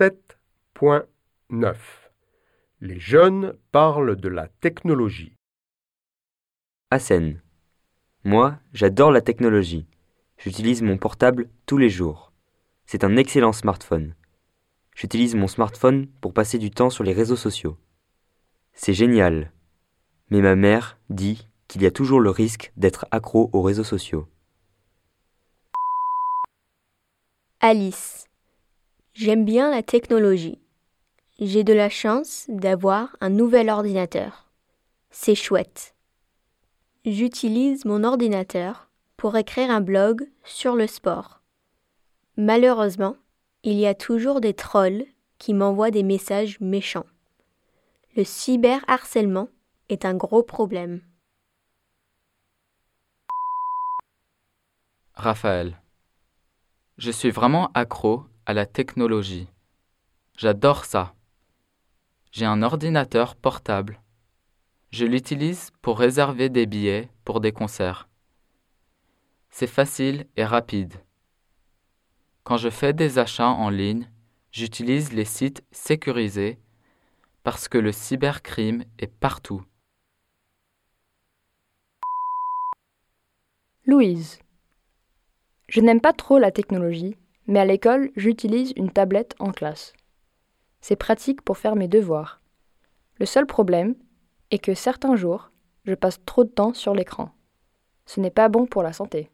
7.9 Les jeunes parlent de la technologie. Hassen. Moi, j'adore la technologie. J'utilise mon portable tous les jours. C'est un excellent smartphone. J'utilise mon smartphone pour passer du temps sur les réseaux sociaux. C'est génial. Mais ma mère dit qu'il y a toujours le risque d'être accro aux réseaux sociaux. Alice. J'aime bien la technologie. J'ai de la chance d'avoir un nouvel ordinateur. C'est chouette. J'utilise mon ordinateur pour écrire un blog sur le sport. Malheureusement, il y a toujours des trolls qui m'envoient des messages méchants. Le cyberharcèlement est un gros problème. Raphaël. Je suis vraiment accro à la technologie. J'adore ça. J'ai un ordinateur portable. Je l'utilise pour réserver des billets pour des concerts. C'est facile et rapide. Quand je fais des achats en ligne, j'utilise les sites sécurisés parce que le cybercrime est partout. Louise. Je n'aime pas trop la technologie, mais à l'école, j'utilise une tablette en classe. C'est pratique pour faire mes devoirs. Le seul problème est que certains jours, je passe trop de temps sur l'écran. Ce n'est pas bon pour la santé.